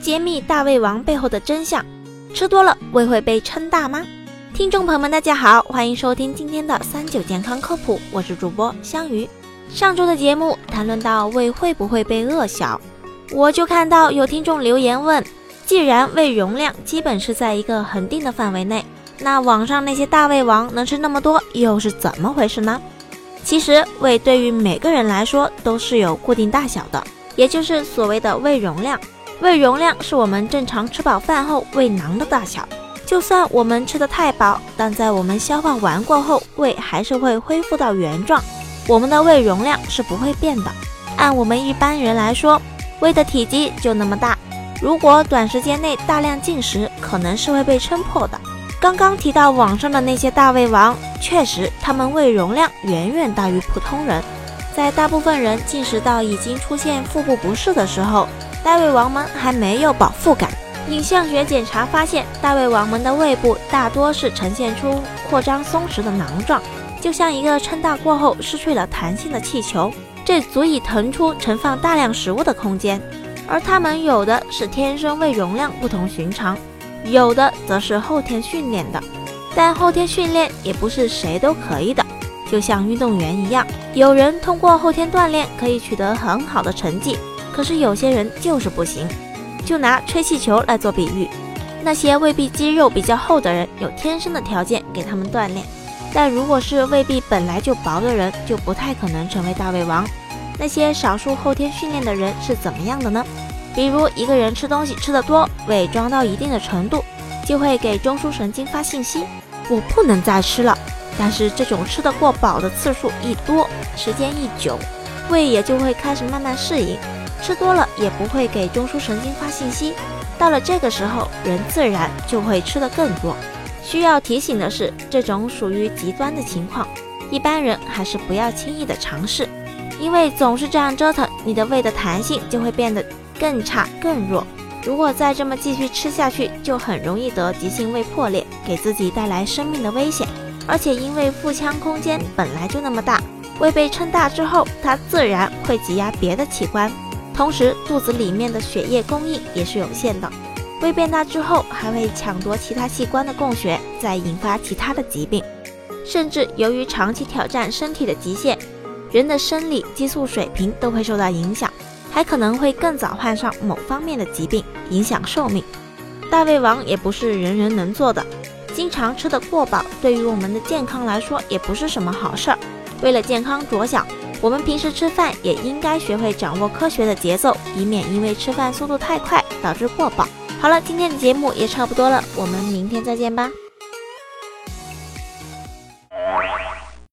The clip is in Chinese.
揭秘大胃王背后的真相。吃多了胃会被撑大吗？听众朋友们，大家好，欢迎收听今天的三九健康科普，我是主播香鱼。上周的节目谈论到胃会不会被饿小，我就看到有听众留言问：既然胃容量基本是在一个恒定的范围内，那网上那些大胃王能吃那么多，又是怎么回事呢？其实胃对于每个人来说都是有固定大小的，也就是所谓的胃容量。胃容量是我们正常吃饱饭后胃囊的大小。就算我们吃的太饱，但在我们消化完过后，胃还是会恢复到原状。我们的胃容量是不会变的。按我们一般人来说，胃的体积就那么大。如果短时间内大量进食，可能是会被撑破的。刚刚提到网上的那些大胃王，确实他们胃容量远远大于普通人。在大部分人进食到已经出现腹部不适的时候。大胃王们还没有饱腹感。影像学检查发现，大胃王们的胃部大多是呈现出扩张松弛的囊状，就像一个撑大过后失去了弹性的气球，这足以腾出盛放大量食物的空间。而他们有的是天生胃容量不同寻常，有的则是后天训练的。但后天训练也不是谁都可以的，就像运动员一样，有人通过后天锻炼可以取得很好的成绩。可是有些人就是不行，就拿吹气球来做比喻，那些胃壁肌肉比较厚的人，有天生的条件给他们锻炼；但如果是胃壁本来就薄的人，就不太可能成为大胃王。那些少数后天训练的人是怎么样的呢？比如一个人吃东西吃得多，胃装到一定的程度，就会给中枢神经发信息，我不能再吃了。但是这种吃得过饱的次数一多，时间一久，胃也就会开始慢慢适应。吃多了也不会给中枢神经发信息，到了这个时候，人自然就会吃得更多。需要提醒的是，这种属于极端的情况，一般人还是不要轻易的尝试，因为总是这样折腾，你的胃的弹性就会变得更差更弱。如果再这么继续吃下去，就很容易得急性胃破裂，给自己带来生命的危险。而且因为腹腔空间本来就那么大，胃被撑大之后，它自然会挤压别的器官。同时，肚子里面的血液供应也是有限的，胃变大之后还会抢夺其他器官的供血，再引发其他的疾病。甚至由于长期挑战身体的极限，人的生理激素水平都会受到影响，还可能会更早患上某方面的疾病，影响寿命。大胃王也不是人人能做的，经常吃得过饱，对于我们的健康来说也不是什么好事儿。为了健康着想。我们平时吃饭也应该学会掌握科学的节奏，以免因为吃饭速度太快导致过饱。好了，今天的节目也差不多了，我们明天再见吧。